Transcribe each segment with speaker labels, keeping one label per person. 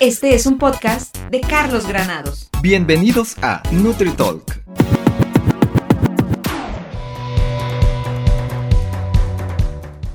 Speaker 1: Este es un podcast de Carlos Granados.
Speaker 2: Bienvenidos a NutriTalk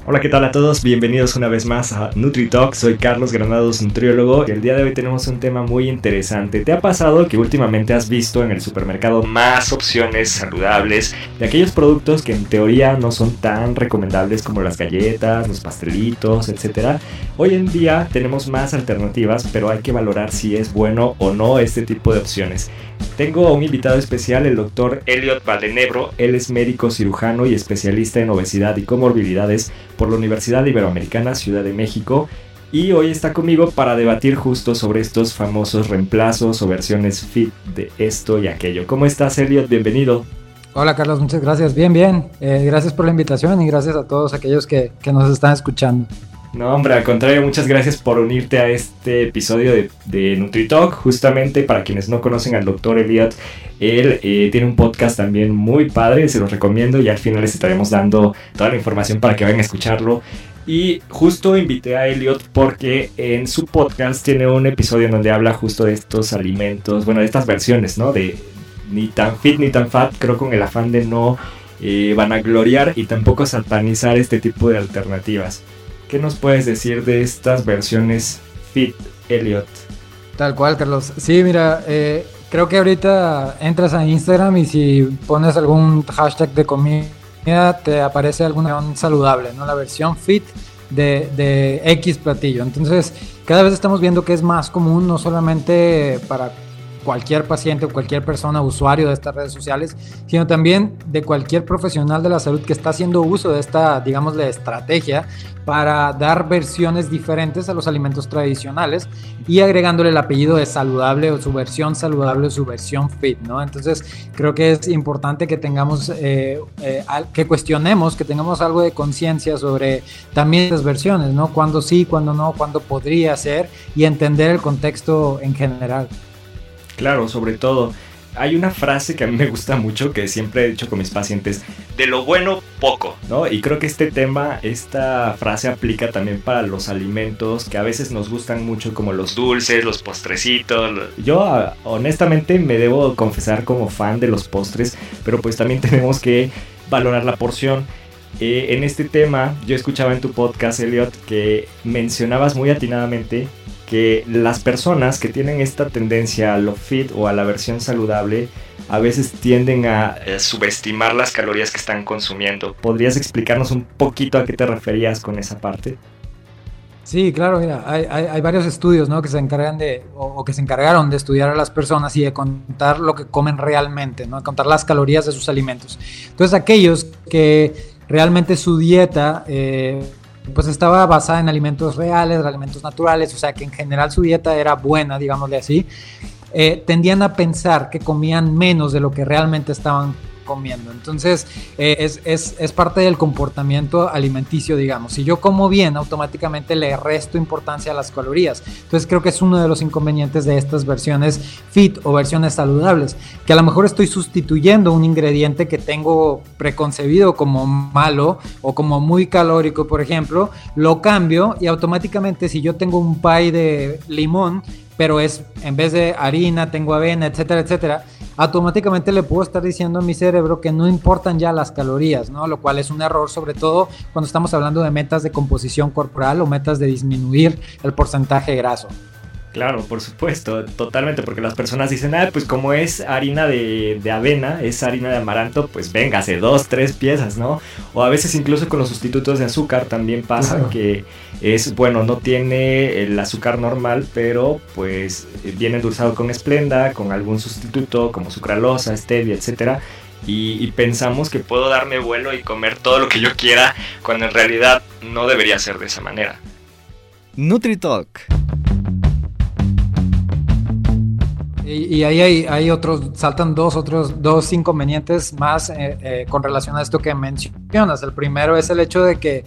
Speaker 3: Hola, ¿qué tal a todos? Bienvenidos una vez más a NutriTalk. Soy Carlos Granados, nutriólogo, y el día de hoy tenemos un tema muy interesante. ¿Te ha pasado que últimamente has visto en el supermercado más opciones saludables de aquellos productos que en teoría no son tan recomendables como las galletas, los pastelitos, etcétera? Hoy en día tenemos más alternativas, pero hay que valorar si es bueno o no este tipo de opciones. Tengo a un invitado especial, el doctor Elliot Valdenebro. Él es médico cirujano y especialista en obesidad y comorbilidades por la Universidad Iberoamericana Ciudad de México. Y hoy está conmigo para debatir justo sobre estos famosos reemplazos o versiones fit de esto y aquello. ¿Cómo estás, Elliot? Bienvenido.
Speaker 4: Hola Carlos, muchas gracias. Bien, bien. Eh, gracias por la invitación y gracias a todos aquellos que, que nos están escuchando.
Speaker 3: No, hombre, al contrario, muchas gracias por unirte a este episodio de, NutriTalk. Justamente para quienes no conocen al doctor Elliot, él eh, tiene un podcast también muy padre, se los recomiendo y al final les estaremos dando toda la información para que vayan a escucharlo. Y justo invité a Elliot porque en su podcast tiene un episodio en donde habla justo de estos alimentos, bueno, de estas versiones, ¿no? De ni tan fit ni tan fat, creo con el afán de no eh, vanagloriar y tampoco satanizar este tipo de alternativas. ¿Qué nos puedes decir de estas versiones Fit, Elliot?
Speaker 4: Tal cual, Carlos. Sí, mira, eh, creo que ahorita entras a Instagram y si pones algún hashtag de comida, te aparece alguna saludable, ¿no? La versión Fit de X platillo. Entonces, cada vez estamos viendo que es más común, no solamente para cualquier paciente o cualquier persona usuario de estas redes sociales, sino también de cualquier profesional de la salud que está haciendo uso de esta, digamos, de estrategia para dar versiones diferentes a los alimentos tradicionales y agregándole el apellido de saludable o su versión saludable o su versión fit, ¿no? Entonces creo que es importante que tengamos, eh, eh, que cuestionemos, que tengamos algo de conciencia sobre también estas versiones, ¿no? Cuándo sí, cuándo no, cuándo podría ser y entender el contexto en general.
Speaker 3: Claro, sobre todo. Hay una frase que a mí me gusta mucho que siempre he dicho con mis pacientes, de lo bueno poco, ¿no? Y creo que este tema, esta frase aplica también para los alimentos que a veces nos gustan mucho como los dulces, los postrecitos. Yo ah, honestamente me debo confesar como fan de los postres, pero pues también tenemos que valorar la porción. Eh, en este tema, yo escuchaba en tu podcast, Elliot, que mencionabas muy atinadamente que las personas que tienen esta tendencia a lo fit o a la versión saludable a veces tienden a eh, subestimar las calorías que están consumiendo. ¿Podrías explicarnos un poquito a qué te referías con esa parte?
Speaker 4: Sí, claro, mira, hay, varios estudios ¿no? que se encargan de, o, que se encargaron de estudiar a las personas y de contar lo que comen realmente, ¿no? Contar las calorías de sus alimentos. Entonces, aquellos que realmente su dieta eh, pues estaba basada en alimentos reales, alimentos naturales, o sea que en general su dieta era buena, digámosle así, eh, tendían a pensar que comían menos de lo que realmente estaban comiendo. Entonces, eh, es, es, es, parte del comportamiento alimenticio, digamos. Si yo como bien, automáticamente le resto importancia a las calorías. Entonces, creo que es uno de los inconvenientes de estas versiones fit o versiones saludables, que a lo mejor estoy sustituyendo un ingrediente que tengo preconcebido como malo o como muy calórico, por ejemplo, lo cambio y automáticamente si yo tengo un pie de limón, pero es en vez de harina, tengo avena, etcétera, etcétera, automáticamente le puedo estar diciendo a mi cerebro que no importan ya las calorías, ¿no? Lo cual es un error, sobre todo cuando estamos hablando de metas de composición corporal o metas de disminuir el porcentaje graso.
Speaker 3: Claro, por supuesto, totalmente, porque las personas dicen, ah, pues como es harina de, avena, es harina de amaranto, pues véngase, dos, tres piezas, ¿no? O a veces incluso con los sustitutos de azúcar también pasa que es, bueno, no tiene el azúcar normal, pero pues viene endulzado con esplenda, con algún sustituto como sucralosa, stevia, etcétera. Y, y, pensamos que puedo darme vuelo y comer todo lo que yo quiera, cuando en realidad no debería ser de esa manera.
Speaker 2: NutriTalk
Speaker 4: Y, ahí hay, hay, otros, saltan dos otros dos inconvenientes más eh, eh, con relación a esto que mencionas. El primero es el hecho de que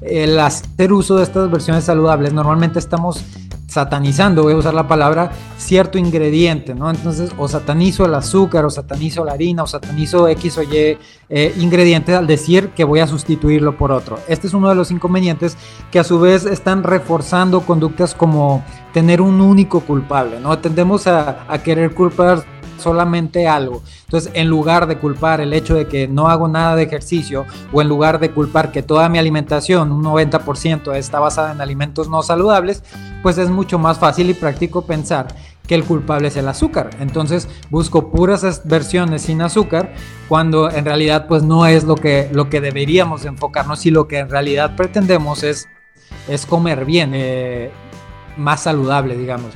Speaker 4: el hacer uso de estas versiones saludables, normalmente estamos satanizando, voy a usar la palabra, cierto ingrediente, ¿no? Entonces, o satanizo el azúcar, o satanizo la harina, o satanizo X o Y eh, ingredientes al decir que voy a sustituirlo por otro. Este es uno de los inconvenientes que a su vez están reforzando conductas como tener un único culpable, ¿no? Tendemos a, a querer culpar solamente algo. Entonces, en lugar de culpar el hecho de que no hago nada de ejercicio o en lugar de culpar que toda mi alimentación, un 90% está basada en alimentos no saludables, pues es mucho más fácil y práctico pensar que el culpable es el azúcar. Entonces busco puras versiones sin azúcar cuando en realidad pues no es lo que, lo que deberíamos enfocarnos y lo que en realidad pretendemos es, es comer bien, eh, más saludable, digamos.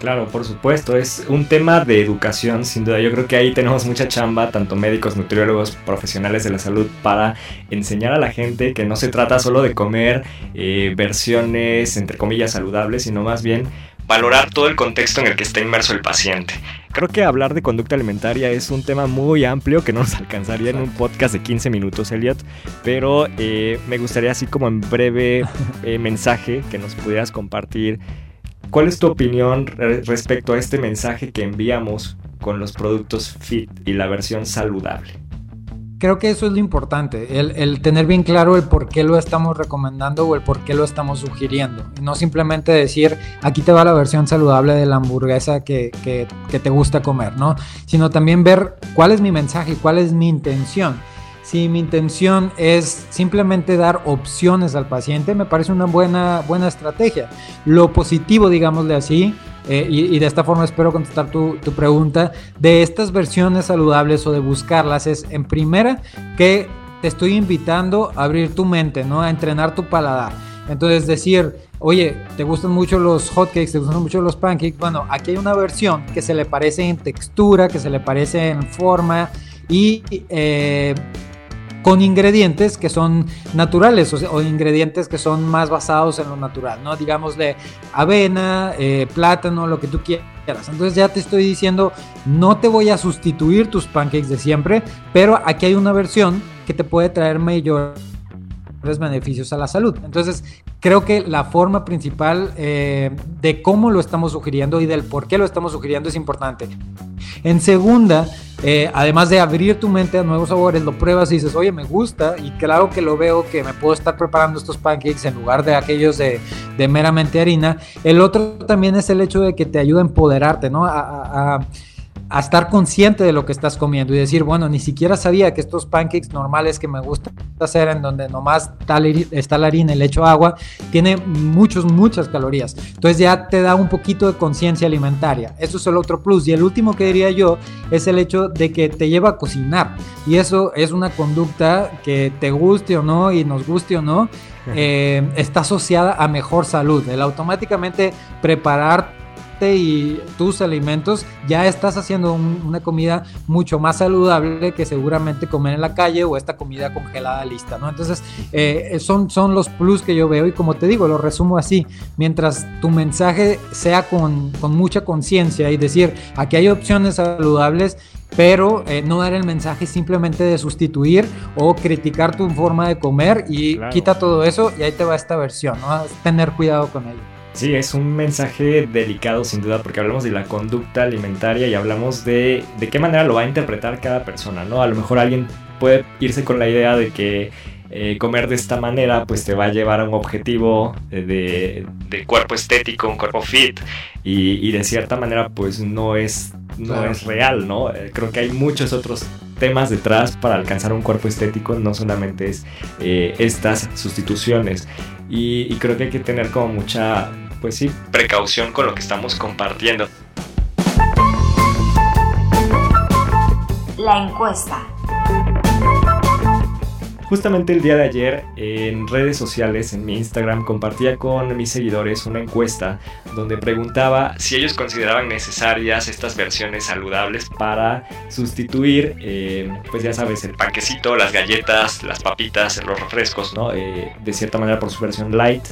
Speaker 3: Claro, por supuesto, es un tema de educación, sin duda. Yo creo que ahí tenemos mucha chamba, tanto médicos, nutriólogos, profesionales de la salud, para enseñar a la gente que no se trata solo de comer eh, versiones, entre comillas, saludables, sino más bien valorar todo el contexto en el que está inmerso el paciente. Creo que hablar de conducta alimentaria es un tema muy amplio que no nos alcanzaría en un podcast de 15 minutos, Elliot, pero eh, me gustaría así como en breve eh, mensaje que nos pudieras compartir ¿Cuál es tu opinión respecto a este mensaje que enviamos con los productos fit y la versión saludable?
Speaker 4: Creo que eso es lo importante, el, tener bien claro el por qué lo estamos recomendando o el por qué lo estamos sugiriendo. No simplemente decir, aquí te va la versión saludable de la hamburguesa que, que, que te gusta comer, ¿no? Sino también ver cuál es mi mensaje y cuál es mi intención si mi intención es simplemente dar opciones al paciente, me parece una buena, buena estrategia. Lo positivo, digámosle así, eh, y, de esta forma espero contestar tu, tu, pregunta, de estas versiones saludables o de buscarlas es, en primera, que te estoy invitando a abrir tu mente, ¿no? A entrenar tu paladar. Entonces decir, oye, ¿te gustan mucho los hotcakes? ¿Te gustan mucho los pancakes? Bueno, aquí hay una versión que se le parece en textura, que se le parece en forma y eh, con ingredientes que son naturales o, ingredientes que son más basados en lo natural, ¿no? Digamos de avena, eh, plátano, lo que tú quieras. Entonces ya te estoy diciendo, no te voy a sustituir tus pancakes de siempre, pero aquí hay una versión que te puede traer mayor beneficios a la salud. Entonces, creo que la forma principal eh, de cómo lo estamos sugiriendo y del por qué lo estamos sugiriendo es importante. En segunda, eh, además de abrir tu mente a nuevos sabores, lo pruebas y dices, oye, me gusta y claro que lo veo que me puedo estar preparando estos pancakes en lugar de aquellos de, meramente harina. El otro también es el hecho de que te ayuda a empoderarte, ¿no? a a estar consciente de lo que estás comiendo y decir, bueno, ni siquiera sabía que estos pancakes normales que me gusta hacer, en donde nomás está la harina y le echo agua, tiene muchos, muchas calorías. Entonces ya te da un poquito de conciencia alimentaria. Eso es el otro plus. Y el último que diría yo es el hecho de que te lleva a cocinar. Y eso es una conducta que te guste o no y nos guste o no, eh, está asociada a mejor salud. El automáticamente preparar y tus alimentos, ya estás haciendo una comida mucho más saludable que seguramente comer en la calle o esta comida congelada lista, ¿no? Entonces, eh, son, son los plus que yo veo y como te digo, lo resumo así, mientras tu mensaje sea con, con mucha conciencia y decir, aquí hay opciones saludables, pero eh, no dar el mensaje simplemente de sustituir o criticar tu forma de comer y quita todo eso y ahí te va esta versión, ¿no? Tener cuidado con ello.
Speaker 3: Sí, es un mensaje delicado sin duda porque hablamos de la conducta alimentaria y hablamos de de qué manera lo va a interpretar cada persona, ¿no? A lo mejor alguien puede irse con la idea de que eh, comer de esta manera pues te va a llevar a un objetivo de, cuerpo estético, un cuerpo fit y, de cierta manera pues no es, no es real, ¿no? Eh, creo que hay muchos otros temas detrás para alcanzar un cuerpo estético, no solamente es eh, estas sustituciones y creo que hay que tener como mucha pues sí, precaución con lo que estamos compartiendo.
Speaker 1: La encuesta.
Speaker 3: Justamente el día de ayer en redes sociales, en mi Instagram, compartía con mis seguidores una encuesta donde preguntaba si ellos consideraban necesarias estas versiones saludables para sustituir, eh, pues ya sabes, el panquecito, las galletas, las papitas, los refrescos, ¿no? Eh, de cierta manera por su versión light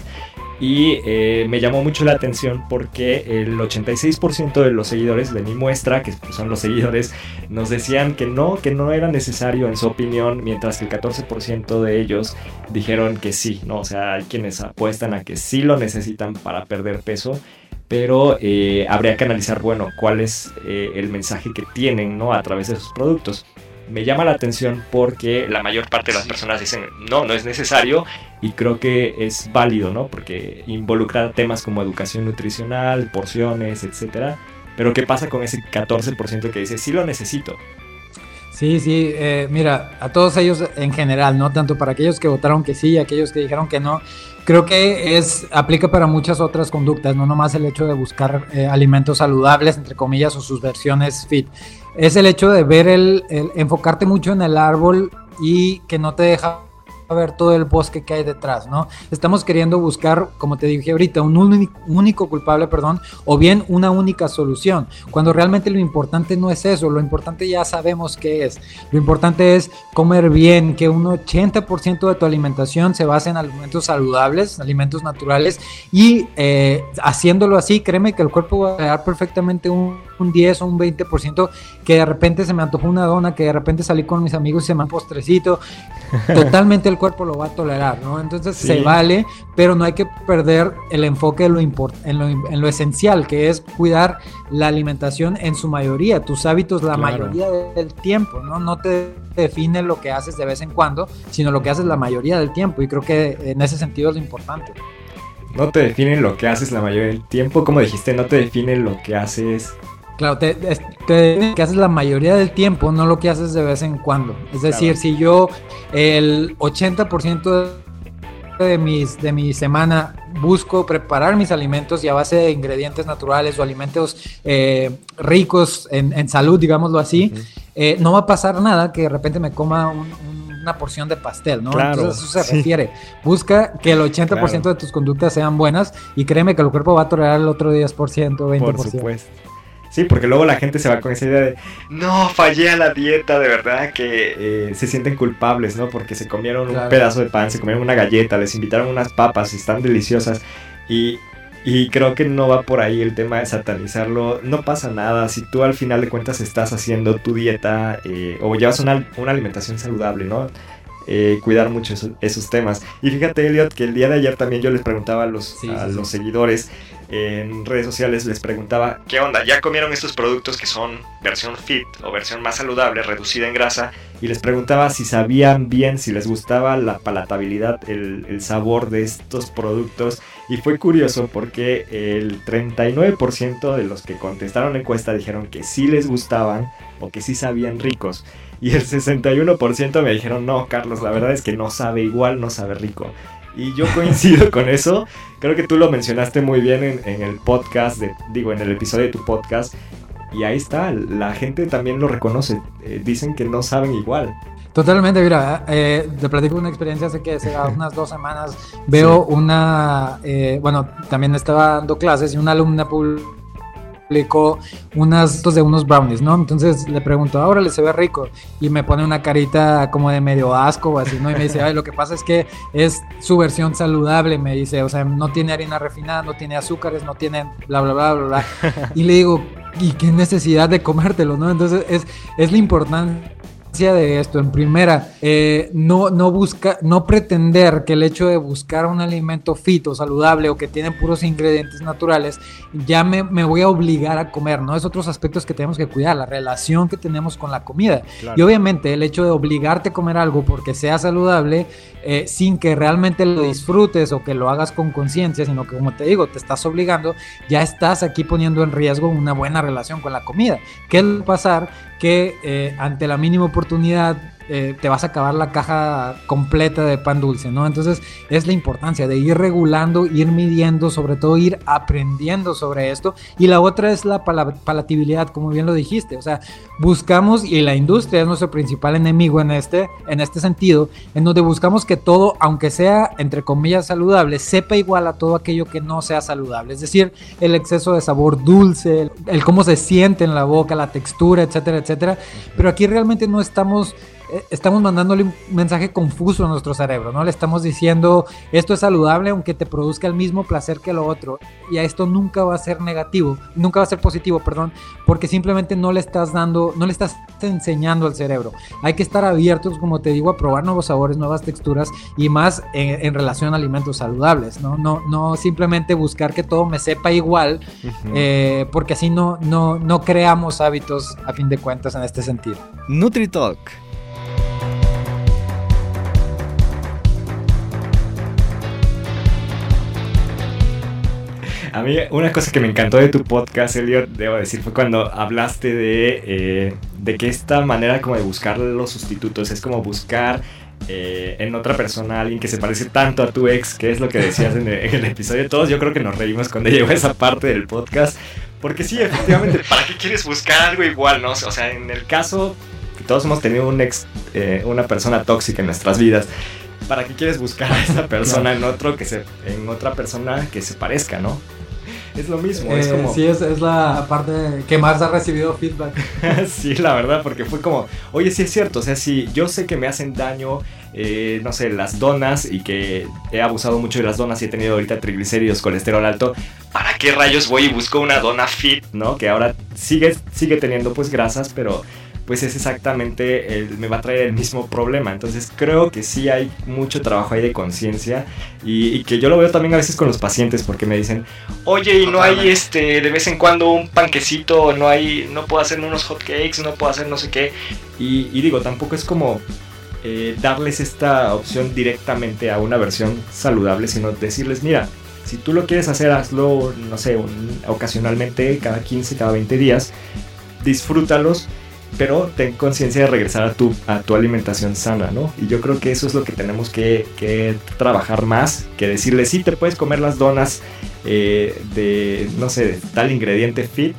Speaker 3: Y eh, me llamó mucho la atención porque el 86% de los seguidores de mi muestra, que son los seguidores, nos decían que no, que no era necesario en su opinión, mientras que el 14% de ellos dijeron que sí, ¿no? O sea, hay quienes apuestan a que sí lo necesitan para perder peso pero eh, habría que analizar, bueno, cuál es eh, el mensaje que tienen, ¿no? A través de sus productos. Me llama la atención porque la mayor parte de las personas dicen, no, no es necesario y creo que es válido, ¿no? Porque involucra temas como educación nutricional, porciones, etcétera. Pero ¿qué pasa con ese 14% que dice, sí lo necesito?
Speaker 4: Sí, sí, eh, mira, a todos ellos en general, ¿no? Tanto para aquellos que votaron que sí y aquellos que dijeron que no, creo que es aplica para muchas otras conductas, no nomás el hecho de buscar eh, alimentos saludables, entre comillas, o sus versiones fit. Es el hecho de ver el, el enfocarte mucho en el árbol y que no te deja ver todo el bosque que hay detrás, ¿no? Estamos queriendo buscar, como te dije ahorita, un único, culpable, perdón, o bien una única solución, cuando realmente lo importante no es eso, lo importante ya sabemos qué es. Lo importante es comer bien, que un 80% de tu alimentación se base en alimentos saludables, alimentos naturales, y eh, haciéndolo así, créeme que el cuerpo va a dar perfectamente un, un 10 o un 20%, que de repente se me antojó una dona, que de repente salí con mis amigos y se me un postrecito, totalmente el cuerpo lo va a tolerar, ¿no? Entonces se vale, pero no hay que perder el enfoque en lo, en lo, esencial, que es cuidar la alimentación en su mayoría, tus hábitos la mayoría del tiempo, ¿no? No te define lo que haces de vez en cuando, sino lo que haces la mayoría del tiempo, y creo que en ese sentido es lo importante.
Speaker 3: No te define lo que haces la mayoría del tiempo, como dijiste, no te define lo que haces
Speaker 4: Claro, te, que haces la mayoría del tiempo, no lo que haces de vez en cuando. Es decir, si yo el 80% de, mis, de mi semana busco preparar mis alimentos y a base de ingredientes naturales o alimentos eh, ricos en, salud, digámoslo así, eh, no va a pasar nada que de repente me coma una porción de pastel, ¿no? Claro, Entonces eso se refiere. Busca que el 80% de tus conductas sean buenas y créeme que el cuerpo va a tolerar el otro 10%, 20%. Por supuesto.
Speaker 3: Sí, porque luego la gente se va con esa idea de, no, fallé a la dieta, de verdad que eh, se sienten culpables, ¿no? Porque se comieron un pedazo de pan, se comieron una galleta, les invitaron unas papas, están deliciosas. Y, y creo que no va por ahí el tema de satanizarlo. No pasa nada si tú al final de cuentas estás haciendo tu dieta eh, o llevas una, una alimentación saludable, ¿no? Eh, cuidar mucho esos, temas. Y fíjate, Elliot, que el día de ayer también yo les preguntaba a los, a los seguidores en redes sociales, les preguntaba, ¿qué onda? ¿Ya comieron estos productos que son versión fit o versión más saludable, reducida en grasa? Y les preguntaba si sabían bien, si les gustaba la palatabilidad, el, sabor de estos productos. Y fue curioso porque el 39% de los que contestaron la encuesta dijeron que sí les gustaban o que sí sabían ricos. Y el 61% me dijeron, no, Carlos, la verdad es que no sabe igual, no sabe rico. Y yo coincido con eso. Creo que tú lo mencionaste muy bien en, el podcast, digo, en el episodio de tu podcast. Y ahí está, la gente también lo reconoce. Eh, dicen que no saben igual.
Speaker 4: Totalmente, mira, eh, te platico una experiencia hace que hace unas dos semanas veo una, eh, bueno, también estaba dando clases y una alumna publicó unas de unos brownies, ¿no? Entonces le pregunto, ahora le se ve rico y me pone una carita como de medio asco o así, ¿no? Y me dice, ay, lo que pasa es que es su versión saludable, me dice, o sea, no tiene harina refinada, no tiene azúcares, no tiene bla, bla, bla, bla, bla. Y le digo, ¿y qué necesidad de comértelo, no? Entonces es, es lo importante de esto, en primera, eh, no, no, busca, no pretender que el hecho de buscar un alimento fito, saludable o que tiene puros ingredientes naturales, ya me, me, voy a obligar a comer, ¿no? Es otros aspectos que tenemos que cuidar, la relación que tenemos con la comida. Y obviamente el hecho de obligarte a comer algo porque sea saludable, eh, sin que realmente lo disfrutes o que lo hagas con conciencia, sino que como te digo, te estás obligando, ya estás aquí poniendo en riesgo una buena relación con la comida. ¿Qué va a pasar? Que eh, ante la mínima oportunidad eh, te vas a acabar la caja completa de pan dulce, ¿no? Entonces es la importancia de ir regulando, ir midiendo, sobre todo ir aprendiendo sobre esto. Y la otra es la palatabilidad, como bien lo dijiste, o sea, buscamos, y la industria es nuestro principal enemigo en este, en este sentido, en donde buscamos que todo, aunque sea, entre comillas, saludable, sepa igual a todo aquello que no sea saludable. Es decir, el exceso de sabor dulce, el cómo se siente en la boca, la textura, etcétera, etcétera. Pero aquí realmente no estamos estamos mandándole un mensaje confuso a nuestro cerebro, ¿no? Le estamos diciendo, esto es saludable aunque te produzca el mismo placer que lo otro. Y a esto nunca va a ser negativo, nunca va a ser positivo, perdón, porque simplemente no le estás dando, no le estás enseñando al cerebro. Hay que estar abiertos, como te digo, a probar nuevos sabores, nuevas texturas y más en, relación a alimentos saludables, ¿no? No, no simplemente buscar que todo me sepa igual, eh, porque así no, no, no creamos hábitos a fin de cuentas en este sentido.
Speaker 2: NutriTalk
Speaker 3: A mí una cosa que me encantó de tu podcast, Elliot, debo decir, fue cuando hablaste de, eh, de que esta manera como de buscar los sustitutos es como buscar eh, en otra persona alguien que se parece tanto a tu ex, que es lo que decías en el, episodio. Todos yo creo que nos reímos cuando llegó esa parte del podcast. Porque sí, efectivamente, ¿para qué quieres buscar algo igual, no? O sea, en el caso, todos hemos tenido un ex, eh, una persona tóxica en nuestras vidas. ¿Para qué quieres buscar a esa persona en otro que se, en otra persona que se parezca, no? Es lo mismo. es
Speaker 4: eh,
Speaker 3: como...
Speaker 4: Sí, es, es, la parte que más ha recibido feedback.
Speaker 3: sí, la verdad, porque fue como, oye, sí es cierto, o sea, si yo sé que me hacen daño, eh, no sé, las donas y que he abusado mucho de las donas y he tenido ahorita triglicéridos, colesterol alto, ¿para qué rayos voy y busco una dona fit, no? Que ahora sigue, sigue teniendo pues grasas, pero pues es exactamente, el, me va a traer el mismo problema. Entonces creo que sí hay mucho trabajo ahí de conciencia y, que yo lo veo también a veces con los pacientes porque me dicen, oye, y no hay este de vez en cuando un panquecito, no hay, no puedo hacer unos hot cakes, no puedo hacer no sé qué. Y, digo, tampoco es como eh, darles esta opción directamente a una versión saludable, sino decirles, mira, si tú lo quieres hacer, hazlo, no sé, ocasionalmente, cada 15, cada 20 días, disfrútalos pero ten conciencia de regresar a tu, a tu alimentación sana, ¿no? Y yo creo que eso es lo que tenemos que, trabajar más, que decirle, sí, te puedes comer las donas eh, de, no sé, tal ingrediente fit,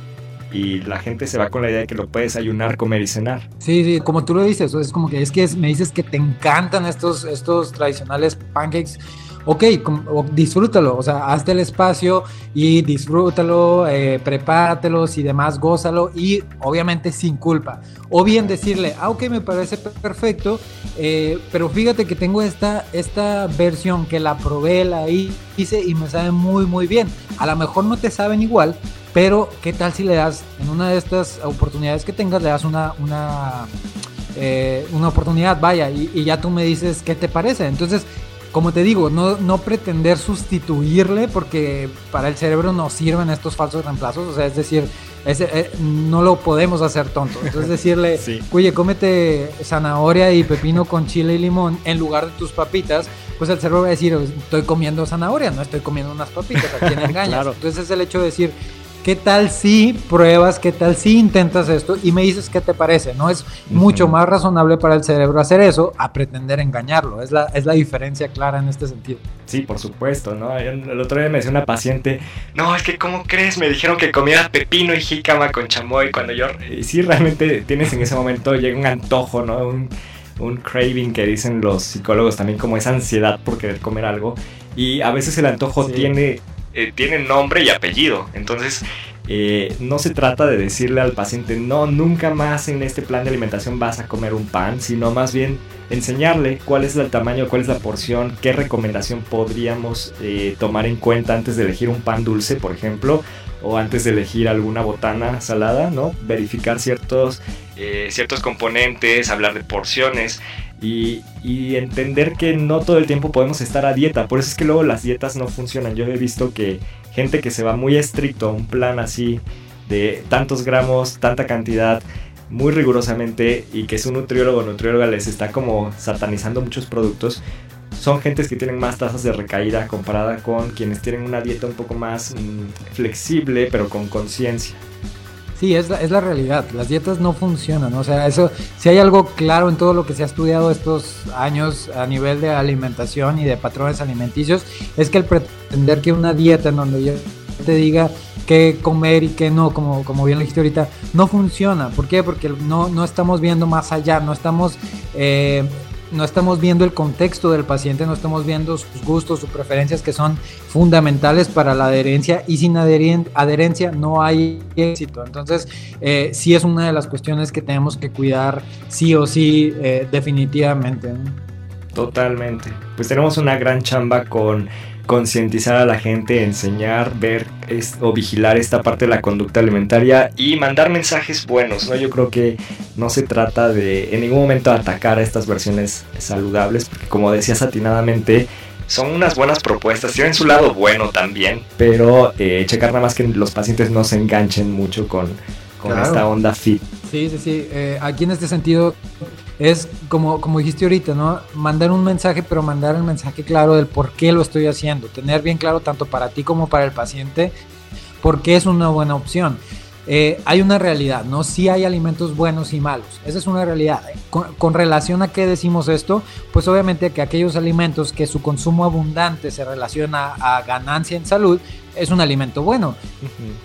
Speaker 3: y la gente se va con la idea de que lo puedes ayunar, comer y cenar.
Speaker 4: Sí, sí, como tú lo dices, es como que es que me dices que te encantan estos, estos tradicionales pancakes ok, disfrútalo, o sea, hazte el espacio y disfrútalo, eh, prepáratelos y demás, gózalo y obviamente sin culpa. O bien decirle, ah, ok, me parece perfecto, eh, pero fíjate que tengo esta, esta versión que la probé, la hice y me sabe muy, muy bien. A lo mejor no te saben igual, pero ¿qué tal si le das, en una de estas oportunidades que tengas, le das una, una, eh, una oportunidad, vaya, y, y, ya tú me dices qué te parece? Entonces, como te digo, no, no pretender sustituirle porque para el cerebro no sirven estos falsos reemplazos, o sea, es decir, eh, no lo podemos hacer tonto. Entonces decirle, oye, cómete zanahoria y pepino con chile y limón en lugar de tus papitas, pues el cerebro va a decir, estoy comiendo zanahoria, no estoy comiendo unas papitas, ¿a quién engañas? Entonces es el hecho de decir, ¿Qué tal si pruebas? ¿Qué tal si intentas esto? Y me dices qué te parece, ¿no? Es mucho más razonable para el cerebro hacer eso a pretender engañarlo. Es la, es la diferencia clara en este sentido.
Speaker 3: Sí, por supuesto, ¿no? El otro día me decía una paciente, no, es que ¿cómo crees? Me dijeron que comiera pepino y jícama con chamoy cuando yo... Y sí, realmente tienes en ese momento, llega un antojo, ¿no? Un, un craving que dicen los psicólogos también como esa ansiedad por querer comer algo. Y a veces el antojo tiene eh, tienen nombre y apellido. Entonces, eh, no se trata de decirle al paciente, no, nunca más en este plan de alimentación vas a comer un pan, sino más bien enseñarle cuál es el tamaño, cuál es la porción, qué recomendación podríamos eh, tomar en cuenta antes de elegir un pan dulce, por ejemplo, o antes de elegir alguna botana salada, ¿no? Verificar ciertos, ciertos componentes, hablar de porciones. Y, entender que no todo el tiempo podemos estar a dieta. Por eso es que luego las dietas no funcionan. Yo he visto que gente que se va muy estricto a un plan así de tantos gramos, tanta cantidad, muy rigurosamente y que es un nutriólogo o nutrióloga les está como satanizando muchos productos, son gentes que tienen más tasas de recaída comparada con quienes tienen una dieta un poco más mm, flexible pero con conciencia.
Speaker 4: Sí, es la, es la realidad. Las dietas no funcionan. O sea, eso, si hay algo claro en todo lo que se ha estudiado estos años a nivel de alimentación y de patrones alimenticios, es que el pretender que una dieta en donde yo te diga qué comer y qué no, como, como bien lo dijiste ahorita, no funciona. ¿Por qué? Porque no, no estamos viendo más allá, no estamos eh, no estamos viendo el contexto del paciente, no estamos viendo sus gustos, sus preferencias que son fundamentales para la adherencia y sin adherencia no hay éxito. Entonces, eh, sí es una de las cuestiones que tenemos que cuidar sí o sí eh, definitivamente.
Speaker 3: Totalmente. Pues tenemos una gran chamba con concientizar a la gente, enseñar, ver o vigilar esta parte de la conducta alimentaria y mandar mensajes buenos, ¿no? Yo creo que no se trata de en ningún momento atacar a estas versiones saludables, porque como decías atinadamente, son unas buenas propuestas, tienen su lado bueno también, pero eh, checar nada más que los pacientes no se enganchen mucho con, con esta onda fit.
Speaker 4: Sí, sí, sí. Eh, aquí en este sentido es como, como dijiste ahorita, ¿no? Mandar un mensaje, pero mandar el mensaje claro del por qué lo estoy haciendo. Tener bien claro tanto para ti como para el paciente por qué es una buena opción. Eh, hay una realidad, ¿no? Sí hay alimentos buenos y malos. Esa es una realidad. Con, relación a qué decimos esto, pues obviamente que aquellos alimentos que su consumo abundante se relaciona a ganancia en salud, es un alimento bueno.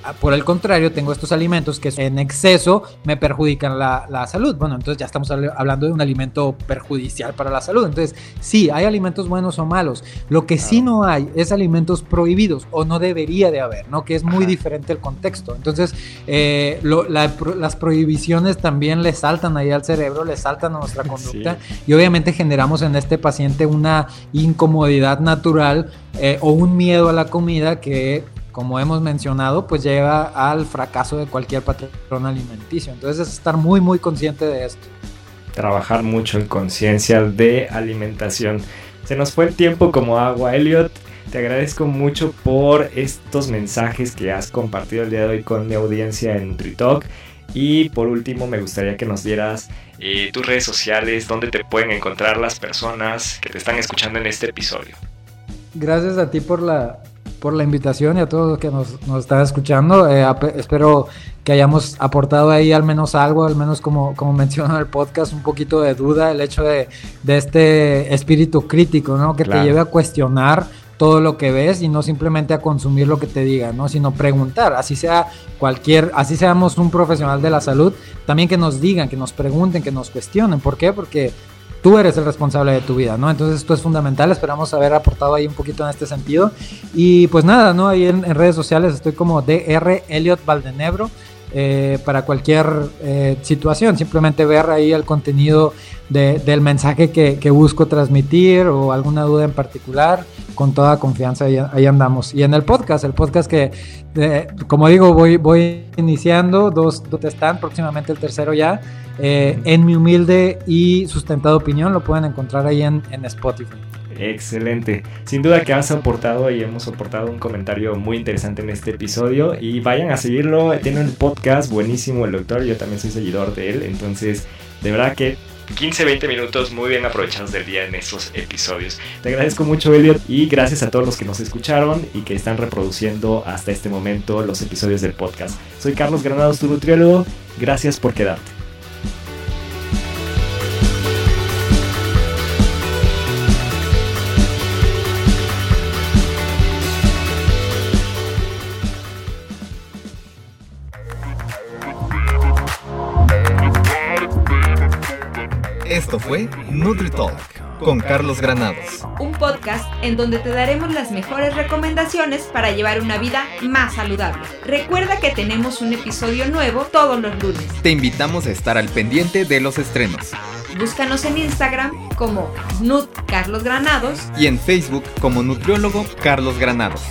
Speaker 4: Ah, por el contrario, tengo estos alimentos que en exceso me perjudican la, salud. Bueno, entonces ya estamos hablando de un alimento perjudicial para la salud. Entonces, sí, hay alimentos buenos o malos. Lo que sí no hay es alimentos prohibidos o no debería de haber, ¿no? Que es muy diferente el contexto. Entonces, eh, las prohibiciones también le saltan ahí al cerebro, le saltan a nuestra conducta y obviamente generamos en este paciente una incomodidad natural eh, o un miedo a la comida que, como hemos mencionado, pues lleva al fracaso de cualquier patrón alimenticio. Entonces es estar muy, muy consciente de esto.
Speaker 3: Trabajar mucho en conciencia de alimentación. Se nos fue el tiempo como agua, Elliot. Te agradezco mucho por estos mensajes que has compartido el día de hoy con mi audiencia en NutriTalk. Y por último, me gustaría que nos dieras eh, tus redes sociales, donde te pueden encontrar las personas que te están escuchando en este episodio
Speaker 4: gracias a ti por la, por la invitación y a todos los que nos, nos están escuchando. Eh, espero que hayamos aportado ahí al menos algo, al menos como, como mencionó el podcast, un poquito de duda, el hecho de, de este espíritu crítico, ¿no? Que te lleve a cuestionar todo lo que ves y no simplemente a consumir lo que te digan, ¿no? Sino preguntar, así sea cualquier, así seamos un profesional de la salud, también que nos digan, que nos pregunten, que nos cuestionen. ¿Por qué? Porque tú eres el responsable de tu vida, ¿no? Entonces esto es fundamental, esperamos haber aportado ahí un poquito en este sentido. Y pues nada, ¿no? Ahí en, redes sociales estoy como DR Elliot Valdenebro. Eh, para cualquier eh, situación, simplemente ver ahí el contenido del mensaje que, busco transmitir o alguna duda en particular, con toda confianza ahí, andamos. Y en el podcast, el podcast que, como digo, voy, voy iniciando, dos, dos están, próximamente el tercero ya, eh, en mi humilde y sustentada opinión, lo pueden encontrar ahí en, en Spotify.
Speaker 3: Excelente. Sin duda que has aportado y hemos aportado un comentario muy interesante en este episodio. Y vayan a seguirlo. Tiene un podcast buenísimo el doctor. Yo también soy seguidor de él. Entonces, de verdad que 15-20 minutos muy bien aprovechados del día en estos episodios. Te agradezco mucho, Elliot, y gracias a todos los que nos escucharon y que están reproduciendo hasta este momento los episodios del podcast. Soy Carlos Granados, tu nutriólogo. Gracias por quedarte.
Speaker 2: Esto fue NutriTalk con Carlos Granados.
Speaker 1: Un podcast en donde te daremos las mejores recomendaciones para llevar una vida más saludable. Recuerda que tenemos un episodio nuevo todos los lunes.
Speaker 2: Te invitamos a estar al pendiente de los estrenos.
Speaker 1: Búscanos en Instagram como Nut Carlos Granados
Speaker 2: y en Facebook como Nutriólogo Carlos Granados.